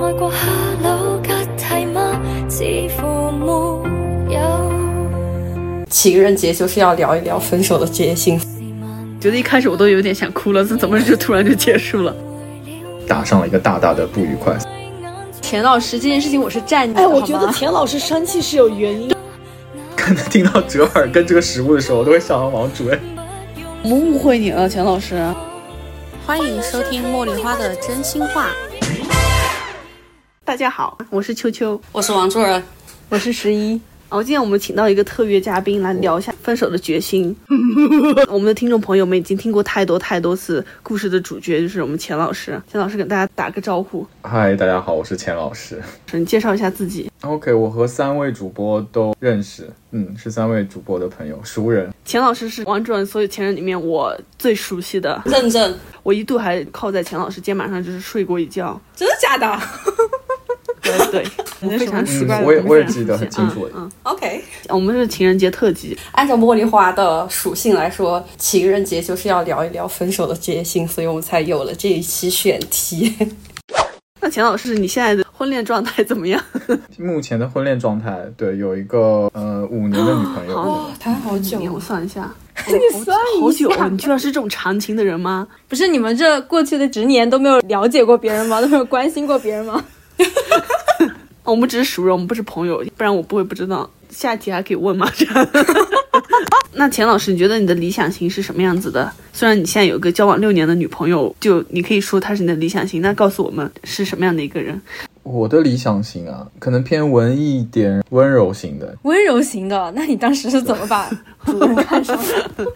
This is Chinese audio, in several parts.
爱过 Hello 吉提吗？似乎没有。情人节就是要聊一聊分手的决心。觉得一开始我都有点想哭了，这怎么就突然就结束了？打上了一个大大的不愉快。田老师这件事情我是站你的，哎，我觉得田老师生气是有原因。可能听到折耳根这个食物的时候，我都会想到王主任。我们误会你了，钱老师。欢迎收听茉莉花的真心话。大家好，我是秋秋，我是王主任，我是十一。哦，今天我们请到一个特约嘉宾来聊一下分手的决心。我们的听众朋友们已经听过太多太多次故事的主角就是我们钱老师，钱老师给大家打个招呼，嗨，大家好，我是钱老师。你介绍一下自己。OK，我和三位主播都认识，嗯，是三位主播的朋友，熟人。钱老师是王主任所有前任里面我最熟悉的，认证，我一度还靠在钱老师肩膀上就是睡过一觉。真的假的 对对，我非常奇怪嗯，我也我也记得很清楚。嗯，？OK，嗯我们是情人节特辑，按照茉莉花的属性来说，情人节就是要聊一聊分手的决心，所以我们才有了这一期选题。那钱老师，你现在的婚恋状态怎么样？目前的婚恋状态，对，有一个呃五年的女朋友。好谈好久我算一下，你算好久哦！你居然是这种长情的人吗？不是你们这过去的十年都没有了解过别人吗？都没有关心过别人吗？我们只是熟人，我们不是朋友，不然我不会不知道。下一题还可以问吗？这样。那钱老师，你觉得你的理想型是什么样子的？虽然你现在有一个交往六年的女朋友，就你可以说她是你的理想型，那告诉我们是什么样的一个人？我的理想型啊，可能偏文艺一点，温柔型的。温柔型的，那你当时是怎么把 主人看上的？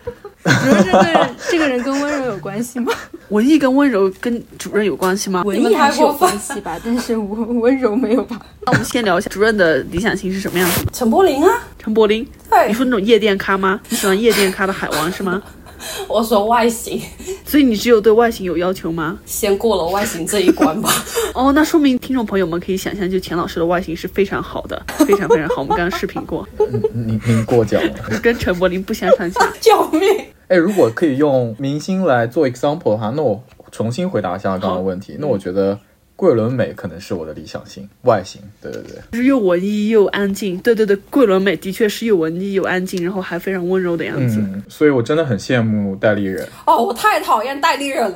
主任这个人，这个人跟温柔有关系吗？文艺跟温柔跟主任有关系吗？文艺还是有关系吧，但是温温柔没有吧？那我们先聊一下主任的理想型是什么样子的？陈柏霖啊，陈柏霖，对你说那种夜店咖吗？你喜欢夜店咖的海王是吗？我说外形，所以你只有对外形有要求吗？先过了外形这一关吧。哦，那说明听众朋友们可以想象，就钱老师的外形是非常好的，非常非常好。我们刚刚视频过，您您过奖了。跟陈柏霖不相上下。救命！哎，如果可以用明星来做 example 的话，那我重新回答一下刚刚的问题。那我觉得桂纶镁可能是我的理想型外形。对对对，就是又文艺又安静。对对对，桂纶镁的确是又文艺又安静，然后还非常温柔的样子。嗯，所以我真的很羡慕戴立忍。哦，我太讨厌戴立忍了。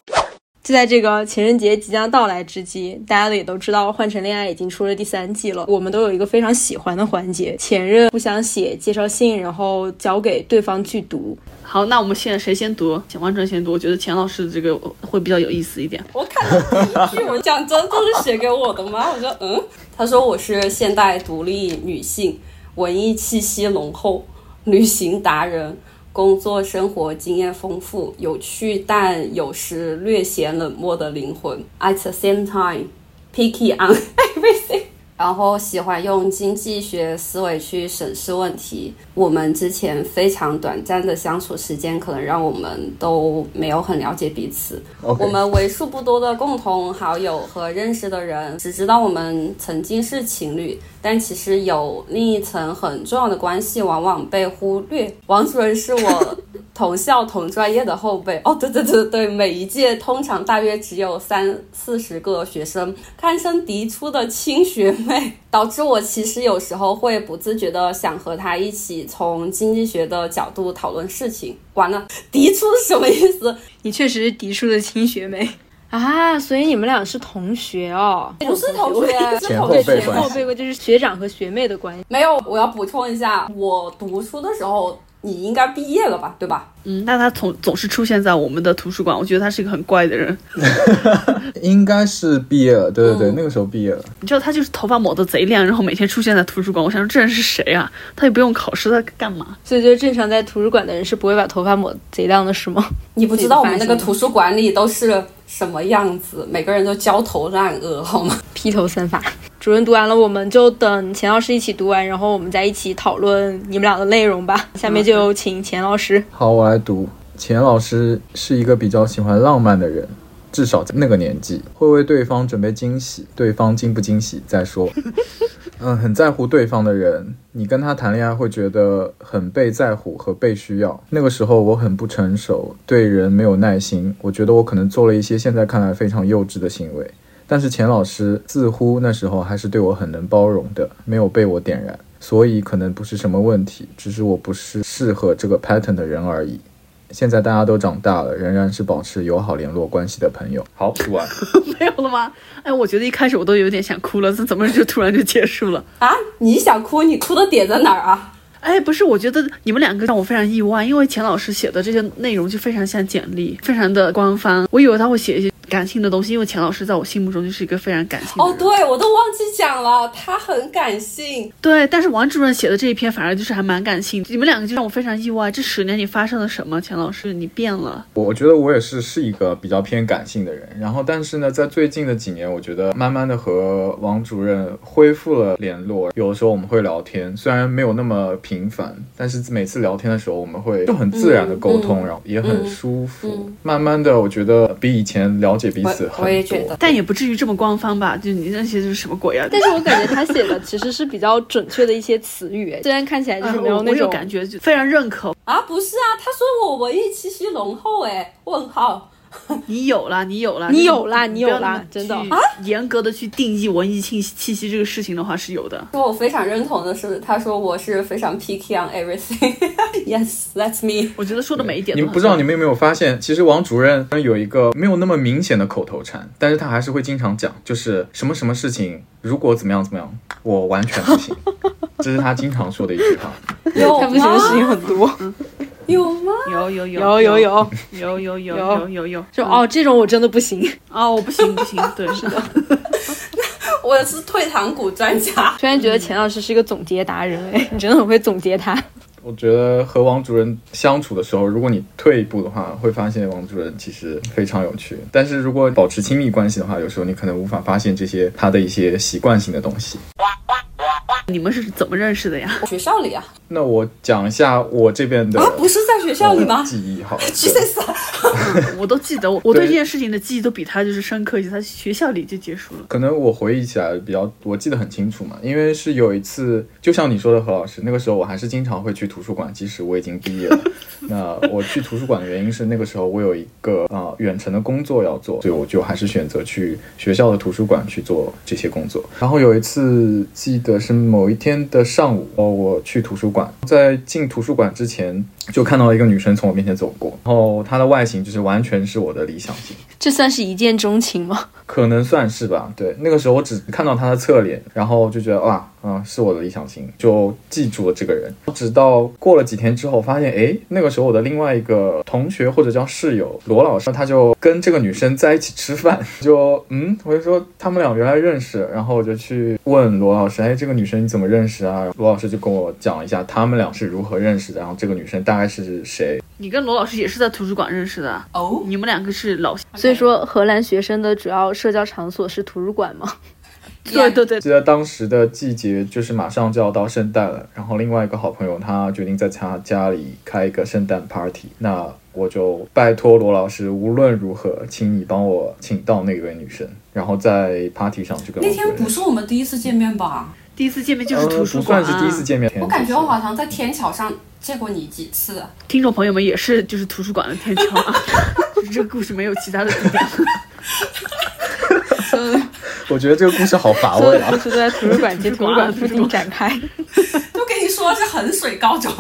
就在这个情人节即将到来之际，大家也都知道《换乘恋爱》已经出了第三季了。我们都有一个非常喜欢的环节，前任互相写介绍信，然后交给对方去读。好，那我们现在谁先读？钱王主先读。我觉得钱老师的这个会比较有意思一点。我看了第一句，我讲真，这是写给我的吗？我说嗯，他说我是现代独立女性，文艺气息浓厚，旅行达人。工作生活经验丰富，有趣但有时略显冷漠的灵魂。At the same time, picky on everything。然后喜欢用经济学思维去审视问题。我们之前非常短暂的相处时间，可能让我们都没有很了解彼此。我们为数不多的共同好友和认识的人，只知道我们曾经是情侣，但其实有另一层很重要的关系，往往被忽略。王主任是我 同校同专业的后辈。哦，对对对对，每一届通常大约只有三四十个学生，堪称嫡出的亲学妹，导致我其实有时候会不自觉的想和他一起从经济学的角度讨论事情。完了，嫡出是什么意思？你确实是嫡出的亲学妹啊，所以你们俩是同学哦。不是同学，是前后同学辈关系后辈就是学长和学妹的关系。没有，我要补充一下，我读书的时候你应该毕业了吧，对吧？嗯，那他总总是出现在我们的图书馆，我觉得他是一个很怪的人。应该是毕业了，对对对，嗯那个时候毕业了。你知道他就是头发抹得贼亮，然后每天出现在图书馆。我想说这人是谁啊？他也不用考试，他干嘛？所以，就正常在图书馆的人是不会把头发抹贼亮的，是吗？你不知道我们那个图书馆里都是什么样子，每个人都焦头烂额，好吗？披头散发。主任读完了，我们就等钱老师一起读完，然后我们再一起讨论你们俩的内容吧。下面就请钱老师。好，我来读。钱老师是一个比较喜欢浪漫的人，至少在那个年纪，会为对方准备惊喜，对方惊不惊喜再说。嗯，很在乎对方的人，你跟他谈恋爱会觉得很被在乎和被需要。那个时候我很不成熟，对人没有耐心，我觉得我可能做了一些现在看来非常幼稚的行为。但是钱老师似乎那时候还是对我很能包容的，没有被我点燃，所以可能不是什么问题，只是我不是适合这个 pattern 的人而已。现在大家都长大了，仍然是保持友好联络关系的朋友。好，读完。没有了吗？哎，我觉得一开始我都有点想哭了，这怎么就突然就结束了？啊，你想哭，你哭的点在哪儿啊？哎，不是，我觉得你们两个让我非常意外，因为钱老师写的这些内容就非常像简历，非常的官方。我以为他会写一些感性的东西，因为钱老师在我心目中就是一个非常感性的哦，对，我都忘记讲了，他很感性。对，但是王主任写的这一篇反而就是还蛮感性。你们两个就让我非常意外，这十年你发生了什么？钱老师，你变了。我我觉得我也是是一个比较偏感性的人，然后但是呢，在最近的几年，我觉得慢慢的和王主任恢复了联络，有的时候我们会聊天，虽然没有那么频繁，但是每次聊天的时候，我们会就很自然的沟通，然后也很舒服。嗯慢慢的，我觉得比以前了解彼此很多。我我也觉得但也不至于这么官方吧？就你那些就是什么鬼啊？但是我感觉他写的其实是比较准确的一些词语，虽然看起来就是没有那种感觉，就非常认可。啊，不是啊，他说我文艺气息浓厚，哎，问号。你有了，你有了，你有啦你有不要那么啦真的啊严格的去定义文艺气息气息这个事情的话是有的。说我非常认同的是，他说我是非常 picky on everything。yes, that's me。我觉得说的每一点你们不知道你们有没有发现，其实王主任有一个没有那么明显的口头禅，但是他还是会经常讲，就是什么什么事情如果怎么样怎么样，我完全不行，这是他经常说的一句话。有他不行的事情？很多。有吗？有有有有有有有有有有有有有就哦，这种我真的不行。哦，我不行不行，对是的，我是退堂鼓专家。突然觉得钱老师是一个总结达人，哎，你真的很会总结他。我觉得和王主任相处的时候，如果你退一步的话，会发现王主任其实非常有趣。但是如果保持亲密关系的话，有时候你可能无法发现这些他的一些习惯性的东西。你们是怎么认识的呀？学校里啊？那我讲一下我这边的啊，不是在学校里吗呃记忆好了。我都记得，我我对对这件事情的记忆都比他就是深刻一些。他学校里就结束了。可能我回忆起来比较，我记得很清楚嘛，因为是有一次，就像你说的何老师，那个时候我还是经常会去图书馆，即使我已经毕业了。那我去图书馆的原因是那个时候我有一个啊、呃远程的工作要做，所以我就还是选择去学校的图书馆去做这些工作。然后有一次记得是某一天的上午，哦，我去图书馆，在进图书馆之前就看到一个女生从我面前走过，然后她的外形就是完全是我的理想型。这算是一见钟情吗？可能算是吧，对，那个时候我只看到她的侧脸，然后就觉得哇，嗯，是我的理想型，就记住了这个人。直到过了几天之后，发现哎，那个时候我的另外一个同学或者叫室友罗老师，他就跟这个女生在一起吃饭，就嗯，我就说他们俩原来认识，然后我就去问罗老师，哎，这个女生你怎么认识啊？罗老师就跟我讲一下他们俩是如何认识的，然后这个女生大概是谁。你跟罗老师也是在图书馆认识的，哦，你们两个是老所以说，荷兰学生的主要社交场所是图书馆吗？对对对，记得当时的季节就是马上就要到圣诞了，然后另外一个好朋友他决定在他家里开一个圣诞 party，那我就拜托罗老师无论如何，请你帮我请到那位女生，然后在 party 上就跟那天不是我们第一次见面吧？第一次见面就是呃图书馆、啊算是第一次。见面，我感觉我好像在天桥上见过你几次。听众朋友们也是就是图书馆的天桥啊，就 是这个故事没有其他的地点。我觉得这个故事好乏味啊所有的故。事都在图书馆及图书馆附近展开。都跟你说是衡水高中。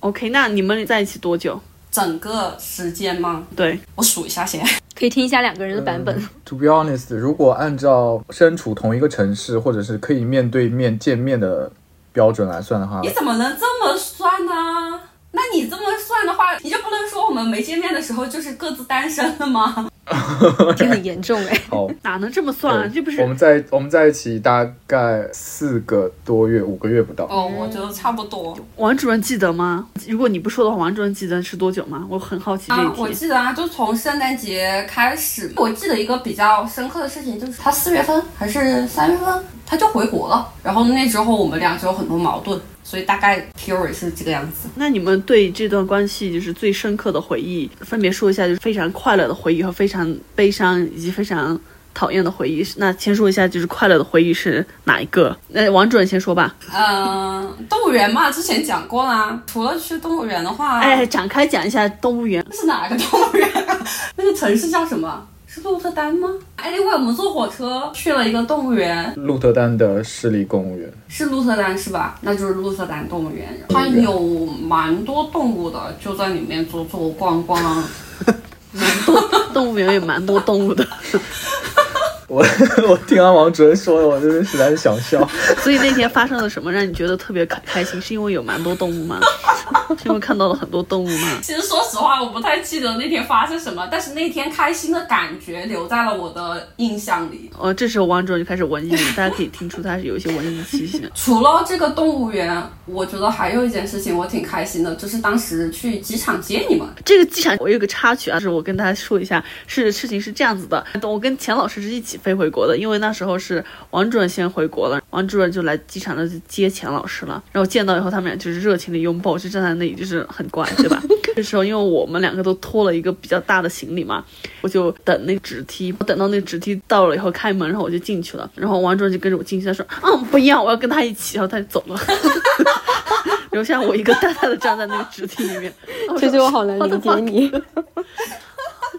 OK，那你们在一起多久？整个时间吗？对，我数一下先。可以听一下两个人的版本。To be honest，如果按照身处同一个城市或者是可以面对面见面的标准来算的话你，怎么能这么算呢？那你这么算的话，你就不能说我们没见面的时候就是各自单身了吗？这很严重哎。哦，哪能这么算啊？这不是我们在我们在一起大概四个多月，五个月不到。哦，我觉得差不多。王主任记得吗？如果你不说的话，王主任记得是多久吗？我很好奇这啊，我。记得啊，就从圣诞节开始，我记得一个比较深刻的事情，就是他四月份还是三月份他就回国了，然后那之后我们俩就有很多矛盾，所以大概 theory 是这个样子。那你们对这段关系就是最深刻的回忆，分别说一下，就是非常快乐的回忆和非常悲伤以及非常讨厌的回忆。那先说一下，就是快乐的回忆是哪一个？那王主任先说吧。嗯、动物园嘛，之前讲过啦。除了去动物园的话，哎，展开讲一下动物园。是哪个动物园啊？那个城市叫什么？是鹿特丹吗？哎，另外我们坐火车去了一个动物园，鹿特丹的市立公务园，是鹿特丹是吧？那就是鹿特丹动物园，它有蛮多动物的，就在里面走走逛逛。蛮 多 动物园也蛮多动物的，我 我听完王主任说的，我真的实在是想笑。所以那天发生了什么让你觉得特别开开心？是因为有蛮多动物吗？是因为看到了很多动物吗？其实说实话，我不太记得那天发生什么，但是那天开心的感觉留在了我的印象里。哦，这时候王主任就开始文艺了，大家可以听出他是有一些文艺气息的。除了这个动物园，我觉得还有一件事情我挺开心的，就是当时去机场接你们。这个机场我有个插曲啊，就是我跟大家说一下，是事情是这样子的，我跟钱老师是一起飞回国的，因为那时候是王主任先回国了，王主任就来机场那就接钱老师了，然后见到以后他们俩就是热情的拥抱，就站在那里就是很乖，对吧？这时候因为我们两个都拖了一个比较大的行李嘛，我就等那个直梯，我等到那个直梯到了以后开门，然后我就进去了，然后王主任就跟着我进去，他说嗯不一样，我要跟他一起，然后他就走了。留下我一个呆呆的站在那个直梯里面，这就我好难理解你。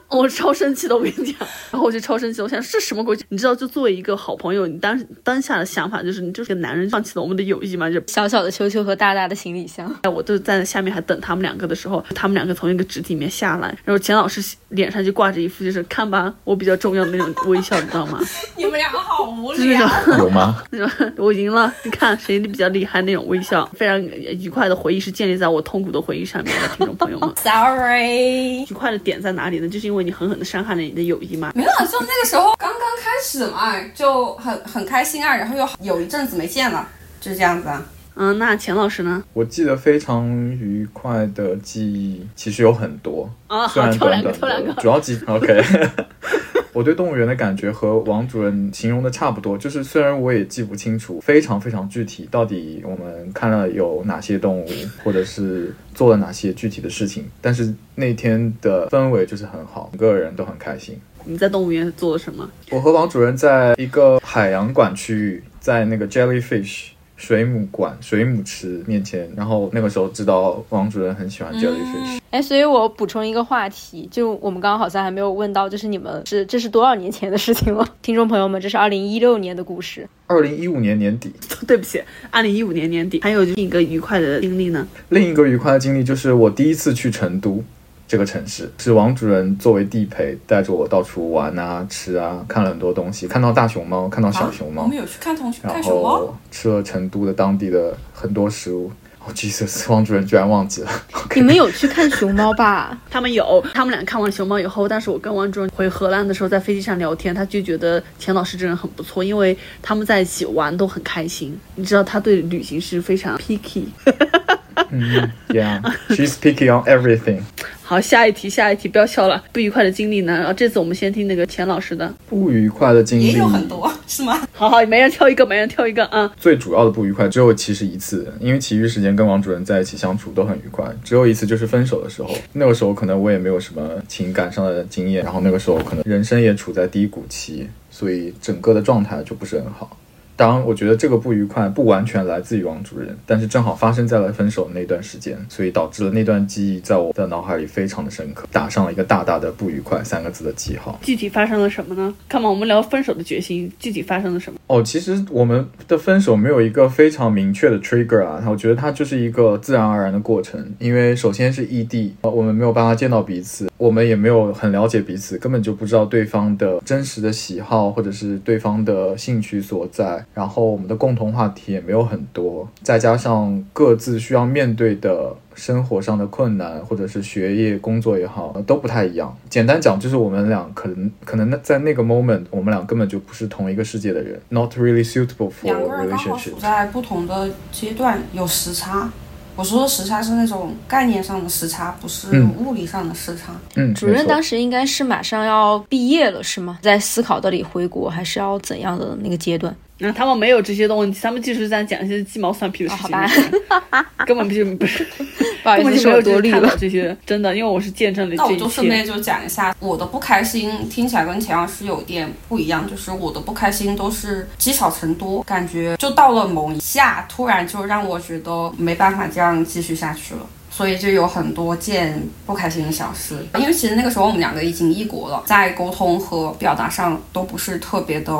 我超生气的，我跟你讲，然后我就超生气，我想这什么鬼？你知道，就作为一个好朋友，你当当下的想法就是，你就是个男人放弃了我们的友谊嘛？就小小的秋秋和大大的行李箱，哎，我就在下面还等他们两个的时候，他们两个从一个直梯里面下来，然后钱老师脸上就挂着一副就是看吧，我比较重要的那种微笑，你知道吗？你们两个好无就是那聊。种有吗？那种我赢了，你看谁比较厉害那种微笑，非常愉快的回忆是建立在我痛苦的回忆上面的，听众朋友们。Sorry，愉快的点在哪里呢？就是因为为你狠狠的伤害了你的友谊吗。没有，就那个时候刚刚开始嘛，就很很开心啊，然后又有一阵子没见了，就这样子啊。嗯，那钱老师呢？我记得非常愉快的记忆其实有很多，啊，虽然短短。的，主要记 OK。我对动物园的感觉和王主任形容的差不多，就是虽然我也记不清楚非常非常具体，到底我们看了有哪些动物，或者是做了哪些具体的事情，但是那天的氛围就是很好，每个人都很开心。你在动物园做了什么？我和王主任在一个海洋馆区域，在那个 Jellyfish 水母馆、水母池面前，然后那个时候知道王主任很喜欢 Jellyfish，、哎，所以我补充一个话题，就我们刚刚好像还没有问到，就是你们是这是多少年前的事情了？听众朋友们，这是二零一六年的故事。二零一五年年底，对不起，二零一五年年底，还有另一个愉快的经历呢。另一个愉快的经历就是我第一次去成都这个城市，是王主任作为地陪带着我到处玩啊、吃啊，看了很多东西，看到大熊猫，看到小熊猫，啊我们有去看同学看熊猫，吃了成都的当地的很多食物。哦，Jesus，王主任居然忘记了。你们有去看熊猫吧？他们有，他们俩看完熊猫以后，但是我跟王主任回荷兰的时候，在飞机上聊天，他就觉得钱老师这人很不错，因为他们在一起玩都很开心。你知道他对旅行是非常 picky。嗯，Yeah，she's picky on everything。好，下一题，下一题，不要笑了。不愉快的经历呢？然后这次我们先听那个钱老师的。不愉快的经历也有很多，是吗？好好，每人挑一个，每人挑一个啊。最主要的不愉快只有其实一次，因为其余时间跟王主任在一起相处都很愉快，只有一次就是分手的时候。那个时候可能我也没有什么情感上的经验，然后那个时候可能人生也处在低谷期，所以整个的状态就不是很好。当然，我觉得这个不愉快不完全来自于王主任，但是正好发生在了分手那段时间，所以导致了那段记忆在我的脑海里非常的深刻，打上了一个大大的“不愉快”三个字的记号。具体发生了什么呢？看嘛，我们聊分手的决心，具体发生了什么？哦，其实我们的分手没有一个非常明确的 trigger 啊，我觉得它就是一个自然而然的过程。因为首先是异地，呃我们没有办法见到彼此，我们也没有很了解彼此，根本就不知道对方的真实的喜好或者是对方的兴趣所在。然后我们的共同话题也没有很多，再加上各自需要面对的生活上的困难，或者是学业、工作也好，呃都不太一样。简单讲，就是我们俩可能可能在那个 moment，我们俩根本就不是同一个世界的人，not really suitable for 两个人刚好 relationship 处。在不同的阶段，有时差。我说的时差是那种概念上的时差，不是嗯物理上的时差。嗯，主任当时时应该是马上要毕业了，是吗？在思考到底回国还是要怎样的那个阶段？那、他们没有这些东西，他们就是在讲一些鸡毛蒜皮的事情，哦好根本就不是，不好意思，是根本就没有我多虑了。这些，真的，因为我是见证了那我这一切。就顺便就讲一下我的不开心，听起来跟钱老师有点不一样，就是我的不开心都是积少成多，感觉就到了某一下，突然就让我觉得没办法这样继续下去了。所以就有很多件不开心的小事。因为其实那个时候我们两个已经异国了，在沟通和表达上都不是特别的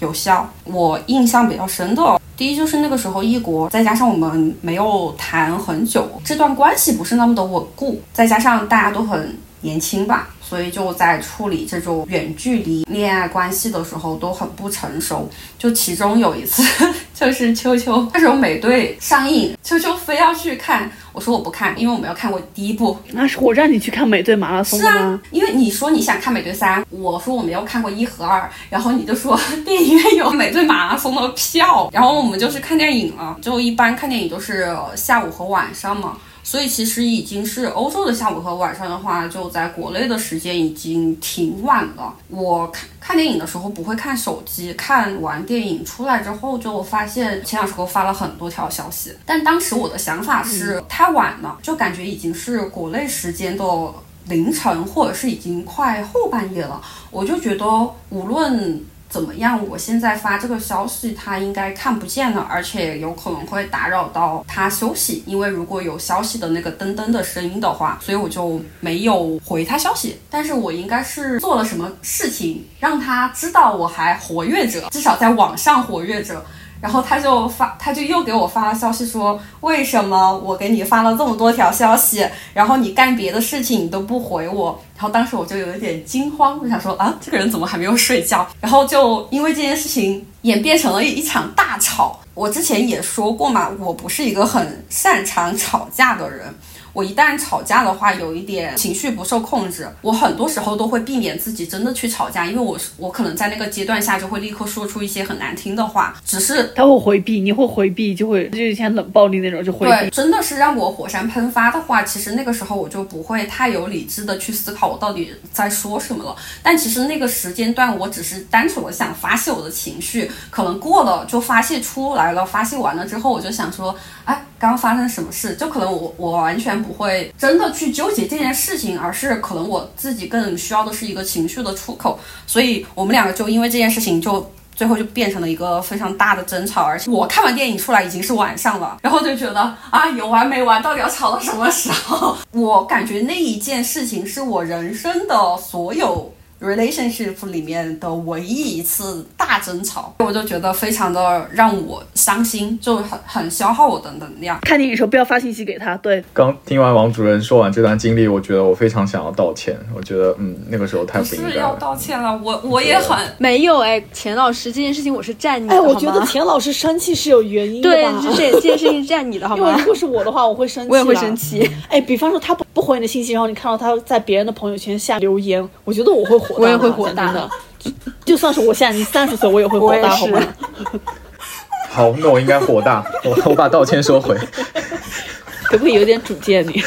有效。我印象比较深的，第一就是那个时候异国，再加上我们没有谈很久，这段关系不是那么的稳固，再加上大家都很年轻吧。所以就在处理这种远距离恋爱关系的时候都很不成熟。就其中有一次，就是秋秋那时候美队上映，秋秋非要去看，我说我不看，因为我没有看过第一部。那是我让你去看美队马拉松是啊？，因为你说你想看美队三，我说我没有看过一和二，然后你就说 电影院有美队马拉松的票，然后我们就去看电影了。就一般看电影都是下午和晚上嘛。所以其实已经是欧洲的下午和晚上的话，就在国内的时间已经挺晚了。我看看电影的时候不会看手机，看完电影出来之后就发现钱老师给我发了很多条消息，但当时我的想法是太晚了，就感觉已经是国内时间的凌晨，或者是已经快后半夜了，我就觉得无论怎么样，我现在发这个消息，他应该看不见了，而且有可能会打扰到他休息，因为如果有消息的那个噔噔的声音的话，所以我就没有回他消息。但是我应该是做了什么事情让他知道我还活跃着，至少在网上活跃着。然后他就发，他就又给我发了消息说，为什么我给你发了这么多条消息，然后你干别的事情你都不回我？然后当时我就有一点惊慌，我想说啊，这个人怎么还没有睡觉？然后就因为这件事情演变成了一场大吵。我之前也说过嘛，我不是一个很擅长吵架的人。我一旦吵架的话，有一点情绪不受控制，我很多时候都会避免自己真的去吵架，因为我是我可能在那个阶段下就会立刻说出一些很难听的话，只是他会回避，你会回避，就会就以前冷暴力那种就回对，真的是让我火山喷发的话，其实那个时候我就不会太有理智的去思考我到底在说什么了。但其实那个时间段，我只是单纯的想发泄我的情绪，可能过了就发泄出来了，发泄完了之后，我就想说，哎，刚刚发生什么事？就可能我我完全不不会真的去纠结这件事情，而是可能我自己更需要的是一个情绪的出口。所以我们两个就因为这件事情就。最后就变成了一个非常大的争吵，而且我看完电影出来已经是晚上了，然后就觉得啊有完没完，到底要吵到什么时候？我感觉那一件事情是我人生的所有 relationship 里面的唯一一次大争吵，我就觉得非常的让我伤心，就很很消耗我的能量。看电影时候不要发信息给他，对，刚听完王主任说完这段经历，我觉得我非常想要道歉。我觉得，嗯，那个时候太不应该了是要。道歉了，我我也很没有哎，钱老师这件事情我是站你的，哎，我觉得钱老师生气是有原因的对，吧？这这这件事情是站你的好吗因为 如？果是我的话，我会生气，我也会生。气，哎，比方说他不不回你的信息，然后你看到他在别人的朋友圈下留言，我觉得我会火大，我也会火大的。就就算是我现在已经三十岁，我也会火大，好吗？好，那我应该火大，我我把道歉收回。可不可以有点主见你？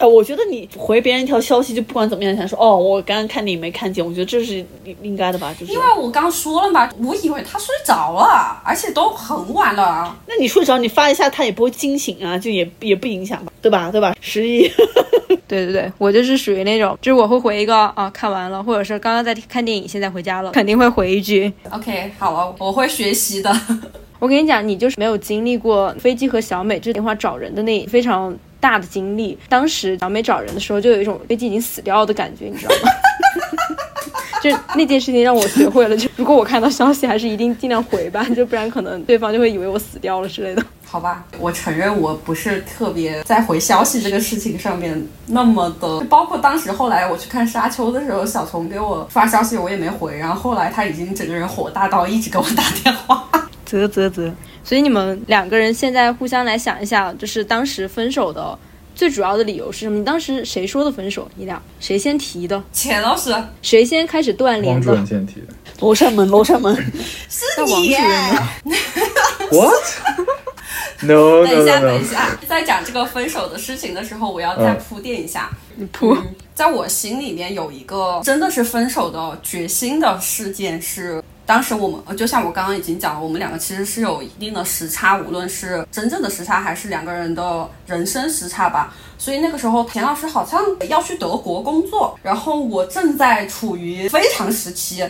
哎，我觉得你回别人一条消息，就不管怎么样，想说哦，我刚刚看你没看见，我觉得这是应应该的吧？就是因为我刚说了嘛，我以为他睡着了，而且都很晚了。那你睡着，你发一下，他也不会惊醒啊，就也也不影响吧，对吧？对吧？十一，对对对，我就是属于那种，就是我会回一个啊看完了，或者是刚刚在看电影，现在回家了，肯定会回一句。OK，好了，我会学习的。我跟你讲，你就是没有经历过飞机和小美这电话找人的那非常大的经历。当时小美找人的时候，就有一种飞机已经死掉的感觉，你知道吗？就那件事情让我学会了，就 如果我看到消息，还是一定尽量回吧，就不然可能对方就会以为我死掉了之类的。好吧，我承认我不是特别在回消息这个事情上面那么的，包括当时后来我去看《沙丘》的时候，小虫给我发消息，我也没回，然后后来他已经整个人火大到一直给我打电话。啧啧啧。所以你们两个人现在互相来想一下，就是当时分手的最主要的理由是什么？你当时谁说的分手？你俩谁先提的？钱老师谁先开始断联王主任的？先提的。楼上门，楼上门。是你王主任呢？What？No 等 no 一下等一。下，在讲这个分手的事情的时候，我要再铺垫一下。你铺。嗯，在我心里面有一个真的是分手的决心的事件是。当时我们就像我刚刚已经讲了，我们两个其实是有一定的时差，无论是真正的时差还是两个人的人生时差吧。所以那个时候田老师好像要去德国工作，然后我正在处于非常时期，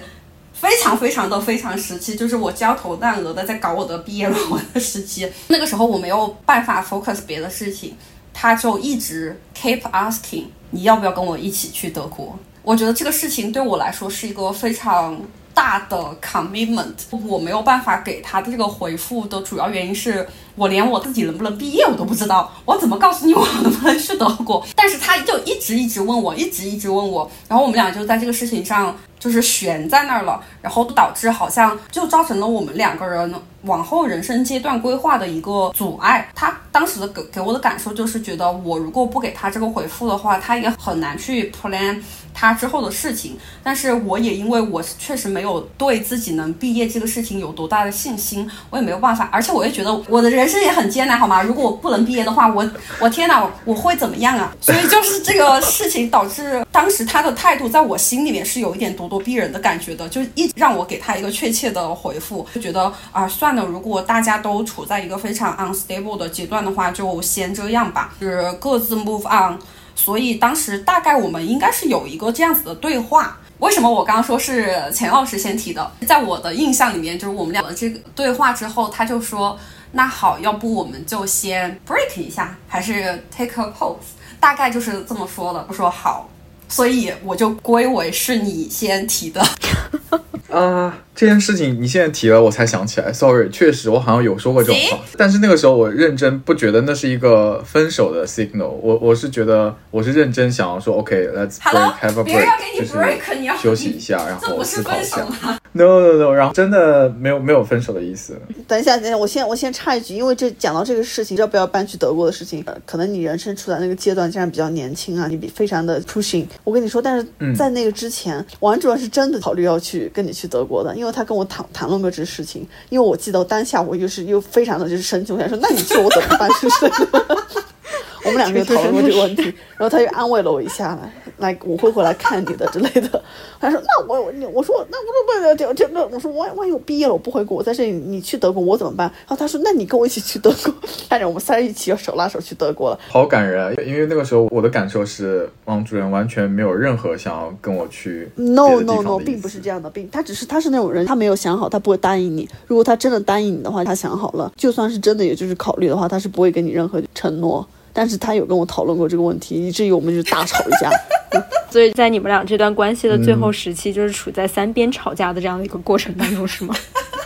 非常非常的非常时期，就是我焦头烂额的在搞我的毕业论文的时期。那个时候我没有办法 focus 别的事情，他就一直 keep asking 你要不要跟我一起去德国。我觉得这个事情对我来说是一个非常大的 commitment，我没有办法给他的这个回复的主要原因是我连我自己能不能毕业我都不知道，我怎么告诉你我能不能去德国？但是他就一直一直问我，一直一直问我，然后我们俩就在这个事情上就是悬在那儿了，然后导致好像就造成了我们两个人往后人生阶段规划的一个阻碍。他当时的给给我的感受就是觉得我如果不给他这个回复的话，他也很难去 plan。他之后的事情，但是我也因为我确实没有对自己能毕业这个事情有多大的信心，我也没有办法，而且我也觉得我的人生也很艰难，好吗？如果我不能毕业的话，我我天哪，我会怎么样啊？所以就是这个事情导致当时他的态度在我心里面是有一点咄咄逼人的感觉的，就一直让我给他一个确切的回复，就觉得啊，算了，如果大家都处在一个非常 unstable 的阶段的话，就先这样吧，就是各自 move on。所以当时大概我们应该是有一个这样子的对话。为什么我刚刚说是钱老师先提的？在我的印象里面，就是我们俩的这个对话之后，他就说：“那好，要不我们就先 break 一下，还是 take a pause？” 大概就是这么说的。我说好，所以我就归为是你先提的。啊，这件事情你现在提了，我才想起来。Sorry，确实我好像有说过这种话，但是那个时候我认真不觉得那是一个分手的 signal。我我是觉得我是认真想要说，OK，let's break have a break，就是休息一下，然后思考一下。No no no，然后真的没有没有分手的意思。等一下，等一下，我先我先插一句，因为这讲到这个事情，要不要搬去德国的事情，呃，可能你人生处在那个阶段，既然比较年轻啊，你比非常的 pushing。我跟你说，但是在那个之前，王主任是真的考虑要去跟你去德国的，因为他跟我谈谈论过这个事情。因为我记得当下我就是又非常的就是生气，我想说，那你去我怎么办？是不是？我们两个就讨论过这个问题，然后他就安慰了我一下，来，来，我会回来看你的之类的。他说，那我我我说，那我说不就就那我说，万万一我毕业了，我不回国，我在这里，你去德国，我怎么办？然后他说，那你跟我一起去德国，看着我们三人一起要手拉手去德国了，好感人啊！因为那个时候我的感受是，王主任完全没有任何想要跟我去 no no no，并不是这样的，并他只是他是那种人，他没有想好，他不会答应你。如果他真的答应你的话，他想好了，就算是真的，也就是考虑的话，他是不会给你任何承诺。但是他有跟我讨论过这个问题，以至于我们就大吵一架。所以在你们俩这段关系的最后时期，就是处在三边吵架的这样的一个过程当中，是吗？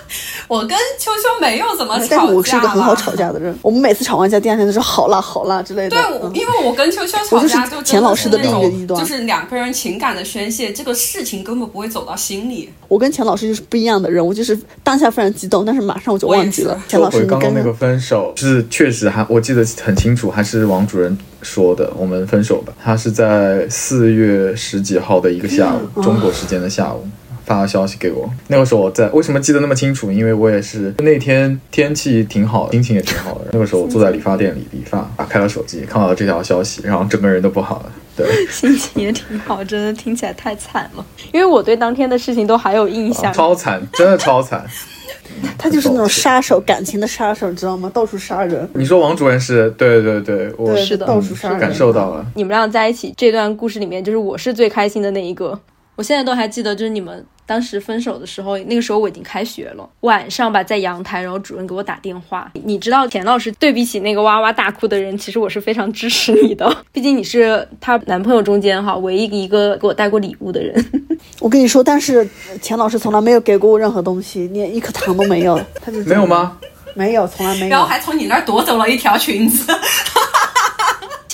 我跟秋秋没有怎么吵架，但是我是一个很好吵架的人。我们每次吵完架，第二天都说好啦好啦之类的。对，因为我跟秋秋吵架就钱老师的另一个极端，就是两个人情感的宣泄，这个事情根本不会走到心里。我跟钱老师就是不一样的人，我就是当下非常激动，但是马上我就忘记了。钱老师，刚刚那个分手是确实还我记得很清楚，还是王主任说的，我们分手吧。他是在四月十几号的一个下午，中国时间的下午。发了消息给我，那个时候我在，为什么记得那么清楚？因为我也是那天天气挺好，心情也挺好的。那个时候我坐在理发店里理发，打开了手机，看到了这条消息，然后整个人都不好了。对，心情也挺好，真的听起来太惨了。因为我对当天的事情都还有印象，超惨，真的超惨。他就是那种杀手，感情的杀手，你知道吗？到处杀人。你说王主任是？对对对，我是的，到处杀人，感受到了。你们俩在一起这段故事里面，就是我是最开心的那一个。我现在都还记得，就是你们。当时分手的时候，那个时候我已经开学了，晚上吧，在阳台，然后主任给我打电话。你知道，田老师对比起那个哇哇大哭的人，其实我是非常支持你的，毕竟你是她男朋友中间哈唯一一个给我带过礼物的人。我跟你说，但是钱老师从来没有给过我任何东西，连一颗糖都没有。他就没有吗？没有，从来没有。然后还从你那儿夺走了一条裙子。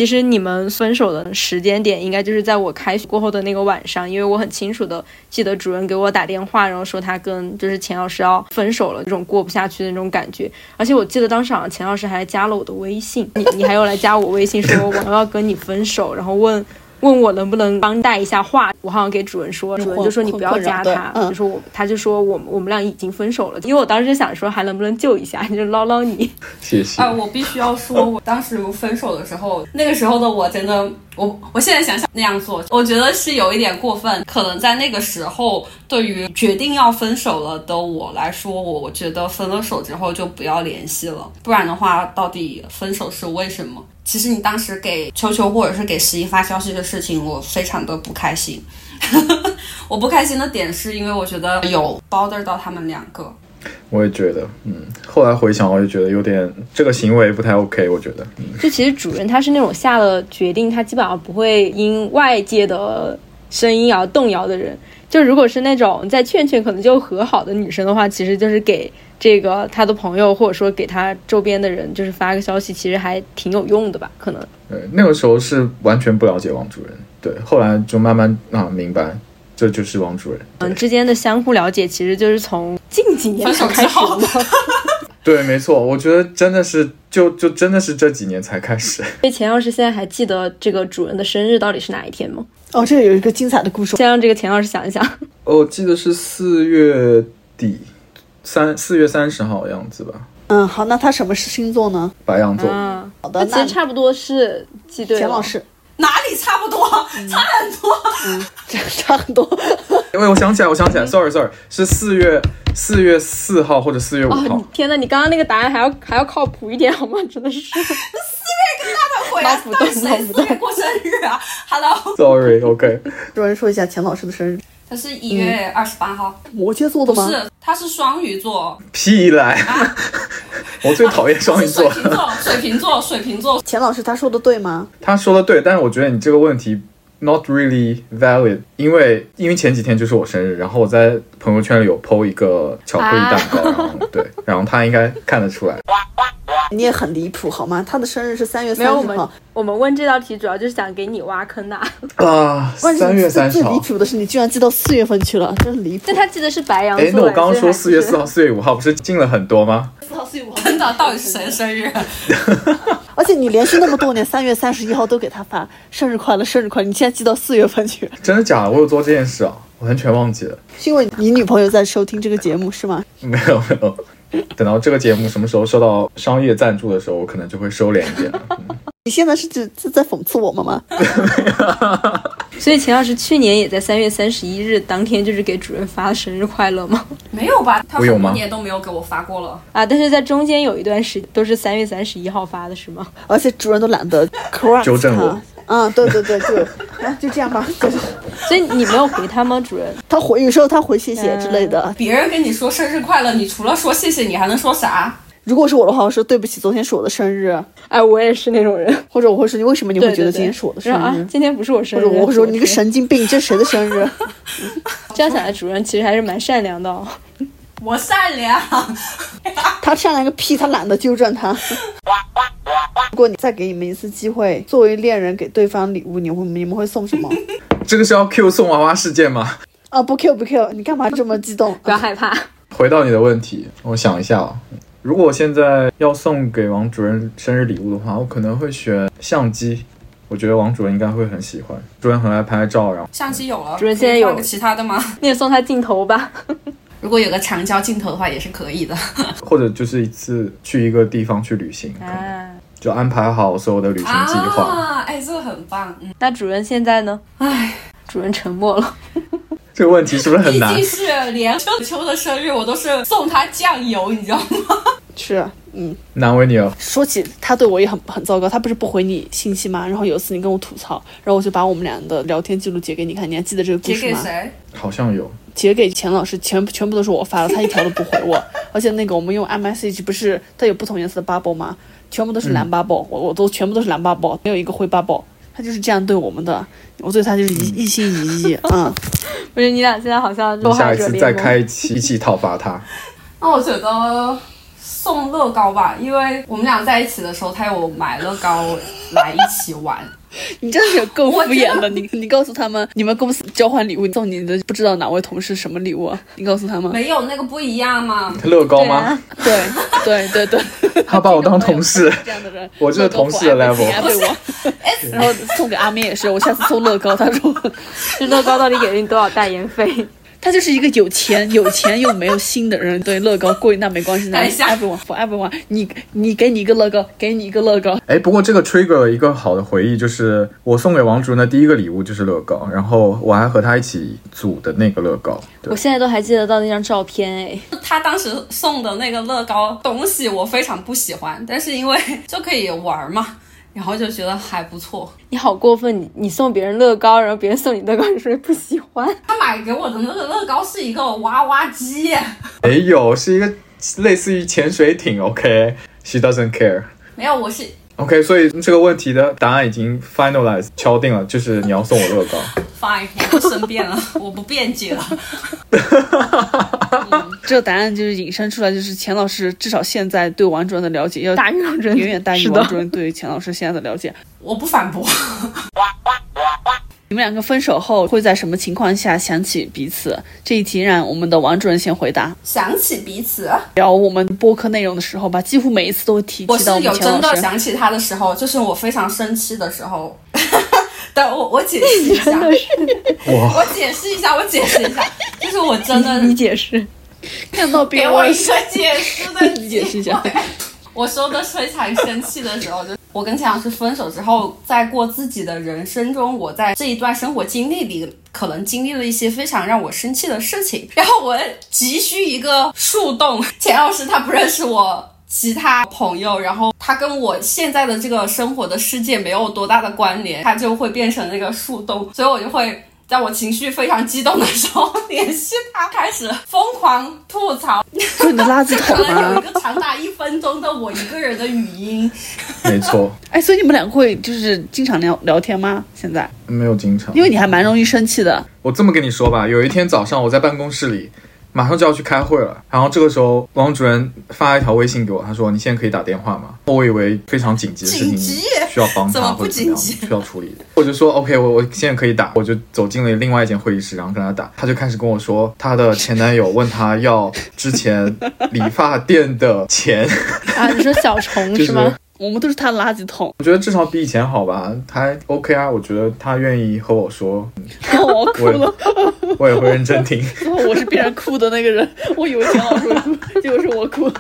其实你们分手的时间点应该就是在我开学过后的那个晚上，因为我很清楚的记得主任给我打电话，然后说他跟就是钱老师要分手了，这种过不下去的那种感觉。而且我记得当时好像钱老师还加了我的微信，你 你还要来加我微信说 我要跟你分手，然后问。问我能不能帮带一下话，我好像给主人说，主任就说你不要加他，就说我，他就说我我们俩已经分手了，因为我当时就想说还能不能救一下，就捞捞你。谢谢。啊，我必须要说，我当时分手的时候，那个时候的我真的，我我现在想想那样做，我觉得是有一点过分。可能在那个时候，对于决定要分手了的我来说，我觉得分了手之后就不要联系了，不然的话，到底分手是为什么？其实你当时给球球或者是给十一发消息的事情，我非常的不开心。我不开心的点是因为我觉得有 bother 到他们两个。我也觉得，嗯，后来回想，我就觉得有点这个行为不太 OK，我觉得，嗯，就其实主人他是那种下了决定，他基本上不会因外界的声音而动摇的人。就如果是那种在劝劝可能就和好的女生的话，其实就是给这个他的朋友或者说给他周边的人，就是发个消息，其实还挺有用的吧？可能对，那个时候是完全不了解王主任，对，后来就慢慢啊明白，这就是王主任，嗯之间的相互了解，其实就是从近几年才开始的嘛。对，没错，我觉得真的是就就真的是这几年才开始，所以钱老师现在还记得这个主人的生日到底是哪一天吗？哦，这里有一个精彩的故事，先让这个钱老师想一想。我记得是四月底，三四月三十号的样子吧，嗯，好，那他什么是星座呢？白羊座，嗯，好的，那其实差不多是记对了。钱老师哪里差不多，差很多。差很多。因为我想起来，我想起来，sorry sorry，是四月四月四号或者四月五哦号，，天呐，你刚刚那个答案还要还要靠谱一点好吗？真的是。回来脑补动谁脑补动四月过生日啊？Hello，Sorry，OK，、主人说一下钱老师的生日，他是一月二十八号，摩羯座的吗？不是，他是双鱼座，屁来！我最讨厌双鱼座是。水瓶座，水瓶座，水瓶座。钱老师他说的对吗？他说的对，但是我觉得你这个问题 not really valid，因为因为前几天就是我生日，然后我在朋友圈里有 PO 一个巧克力蛋糕，然后对，然后他应该看得出来。你也很离谱好吗？他的生日是三月没有，我们三十号。我们问这道题主要就是想给你挖坑的。啊，三月三十号。最离谱的是，你居然记到四月份去了，真是离谱但。他记得是白羊座哎，那我刚刚说四月四号，号、四月五号不是进了很多吗？四号、四月五号。真的，到底是谁的生日？而且你连续那么多年，三月三十一号都给他发 生日快乐，生日快乐，你现在记到四月份去，真的假的？我有做这件事啊？我完全忘记了。是因为你女朋友在收听这个节目是吗？没有没有，等到这个节目什么时候收到商业赞助的时候，我可能就会收敛一点了。嗯 你现在是指是在讽刺我们吗？所以秦老师去年也在三月三十一日当天就是给主任发了生日快乐吗？没有吧？他我有吗很多年都没有给我发过了。啊，但是在中间有一段时都是三月三十一号发的是吗？而且主任都懒得 correct 纠正我他。嗯，对对对，就啊，就这样吧。就是所以你没有回他吗，主任？他回有时候他回谢谢之类的。别人跟你说生日快乐，你除了说谢谢，你还能说啥？如果是我的话，我说对不起，昨天是我的生日，哎，我也是那种人。或者我会说你为什么你会觉得对对对今天是我的生日啊日？，今天不是我生日，或者我会说你个。神经病，这是谁的生日？这样想来，主任其实还是蛮善良的哦。我善良。他善良个屁，他懒得纠正他。如果你再给你们一次机会，作为恋人给对方礼物，你会你们会送什么？这个是要 Q 送娃娃事件吗？啊，不 Q 不 Q，你干嘛这么激动？不要害怕，回到你的问题，我想一下啊，如果我现在要送给王主任生日礼物的话，我可能会选相机。我觉得王主任应该会很喜欢，主任很爱拍照，然后相机有了，主任现在有其他的吗？你也送他镜头吧。如果有个长焦镜头的话，也是可以的。或者就是一次去一个地方去旅行，可能啊，就安排好所有的旅行计划。啊，哎，这个很棒。嗯，那主任现在呢？哎，主任沉默了。这个问题是不是很难毕竟？是连秋秋的生日，我都是送他酱油，你知道吗？是，啊嗯，难为你了。说起他对我也很很糟糕，他不是不回你信息吗？然后有一次你跟我吐槽，然后我就把我们俩的聊天记录截给你看，你还记得这个故截事吗？给谁？好像有，截给钱老师，全全部都是我发的，他一条都不回我。而且那个我们用 iMessage 不是它有不同颜色的 bubble 吗？全部都是蓝 bubble，、我我都全部都是蓝 bubble，没有一个灰 bubble。他就是这样对我们的，我对他就是一一心一意，嗯，不是你俩现在好像受下害者联一次再。开一期一起讨伐他。那我觉得送乐高吧，因为我们俩在一起的时候，他有买乐高来一起玩。你真是够敷衍的。你你告诉他们，你们公司交换礼物送你的不知道哪位同事什么礼物啊？你告诉他们。没有那个不一样吗？乐高吗？对啊，对对对对，他把我当同事，这样的人，我就是同事的 level。然后送给阿明也是，我下次送乐高，他说这乐高到底给了你多少代言费？他就是一个有钱 有钱又没有心的人。对，乐高贵那没关系，那等一下 everyone for everyone，你你给你一个乐高，给你一个乐高，哎，不过这个 trigger 了一个好的回忆，就是我送给王主任的第一个礼物就是乐高，然后我还和他一起组的那个乐高。我，现在都还记得到那张照片哎。他当时送的那个乐高东西我非常不喜欢，但是因为就可以玩嘛，然后就觉得还不错。你好过分，你你送别人乐高，然后别人送你乐高，你说不喜欢？他买给我的那个乐高是一个娃娃机，没有，是一个类似于潜水艇。OK，she、doesn't care。没有，我是 OK，所以这个问题的答案已经 finalize 敲定了，就是你要送我乐高。fine，我不申辩了，我不辩解了。这个答案就是引申出来，就是钱老师至少现在对王主任的了解要大于王主任远远大于王主任对钱老师现在的了解。我不反驳。你们两个分手后会在什么情况下想起彼此？这一题让我们的王主任先回答。想起彼此，聊我们播客内容的时候吧，几乎每一次都会提我是提到我有真的。想起他的时候，就是我非常生气的时候。等我，我解释一下，哇，我解释一下，我解释一下，就是我真的你解释。看到别人给我一个解释的 你解释一下。我说的非常生气的时候，就我跟钱老师分手之后，在过自己的人生中，我在这一段生活经历里，可能经历了一些非常让我生气的事情，然后我急需一个树洞。钱老师他不认识我。其他朋友，然后他跟我现在的这个生活的世界没有多大的关联，他就会变成那个树洞，所以我就会在我情绪非常激动的时候 联系他，开始疯狂吐槽，做你的垃圾桶可能有一啊！个长达一分钟的我一个人的语音，没错，哎，所以你们两个会就是经常聊聊天吗？现在，没有经常。因为你还蛮容易生气的。我这么跟你说吧，有一天早上我在办公室里，马上就要去开会了，然后这个时候王主任发了一条微信给我，他说：“你现在可以打电话吗？”我以为非常紧急的事情急需要帮他怎么不或者怎么样紧急需要处理，我就说 OK，我我现在可以打，我就走进了另外一间会议室，然后跟他打，他就开始跟我说她的前男友问她要之前理发店的钱，啊，你说小虫 就是是吗？我们都是他的垃圾桶。我觉得至少比以前好吧，他还 OK 啊，我觉得他愿意和我说，我哭我也了，我也会认真听。我是必然哭的那个人，我以为钱老师会哭，结果是我哭。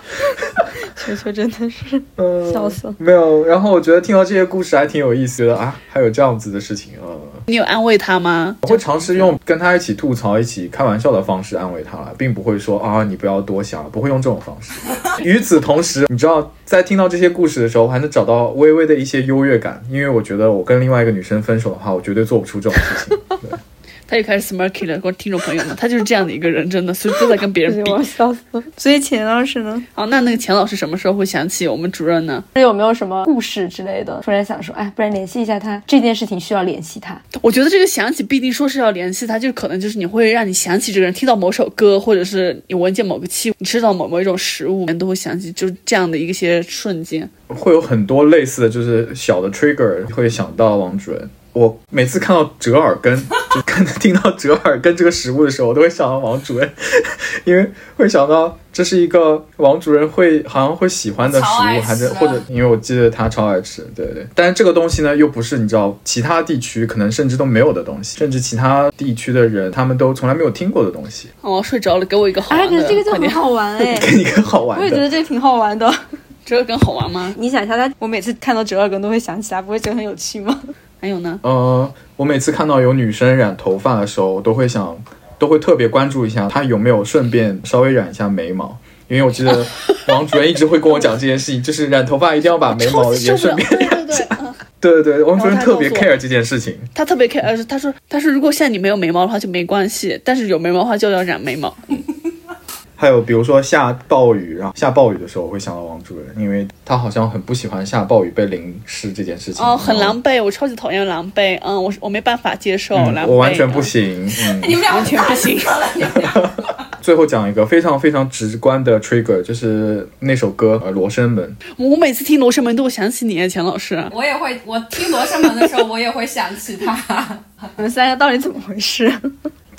球球真的是嗯笑死了。没有，然后我觉得听到这些故事还挺有意思的啊，还有这样子的事情，呃，你有安慰他吗？我会尝试用跟他一起吐槽、一起开玩笑的方式安慰他，并不会说啊你不要多想，不会用这种方式。与此同时，你知道，在听到这些故事的时候，还能找到微微的一些优越感，因为我觉得我跟另外一个女生分手的话，我绝对做不出这种事情。对，他又开始 smirky 了，各位听众朋友们，他就是这样的一个人，真的，所以都在跟别人 比我。笑死了。所以钱老师呢，好，那那个钱老师什么时候会想起我们主任呢？有没有什么故事之类的？突然想说，哎，不然联系一下他，这件事情需要联系他。我觉得这个想起必定说是要联系他，就可能就是你会让你想起这个人，听到某首歌，或者是你闻见某个气味，你吃到某某一种食物，人都会想起，就是这样的一些瞬间。会有很多类似的就是小的 trigger 会想到王主任。我每次看到折耳根，就看听到折耳根这个食物的时候，我都会想到王主任，因为会想到这是一个王主任会好像会喜欢的食物，还是或者因为我记得他超爱吃，对对。但是这个东西呢，又不是你知道其他地区可能甚至都没有的东西，甚至其他地区的人他们都从来没有听过的东西。哦，睡着了，给我一个好哎，玩的，这个就很，好玩哎，给你一个好玩我也觉，得这个挺好玩的。折耳根好玩吗？你想一下他，我每次看到折耳根都会想起来，不会觉得很有趣吗？还有呢？呃，我每次看到有女生染头发的时候，我都会想，都会特别关注一下她有没有顺便稍微染一下眉毛，因为我记得 王主任一直会跟我讲这件事情，就是染头发一定要把眉毛也顺便对 染。对对，嗯对对对，王主任特别 care 这件事情。他特别 care，呃他说他说如果现在你没有眉毛的话就没关系，但是有眉毛的话就要染眉毛。还有比如说下暴雨，然后下暴雨的时候，我会想到王主任，因为他好像很不喜欢下暴雨被淋湿这件事情。哦，很狼狈，我超级讨厌狼狈，嗯，我我没办法接受嗯狼狈，我完全不嗯。行。嗯，你们俩完全不行 最后讲一个非常非常直观的 trigger，就是那首歌《呃罗生门》。我每次听《罗生门》都会想起你，钱老师。我也会，我听罗生门的时候，我也会想起他。你们三个到底怎么回事？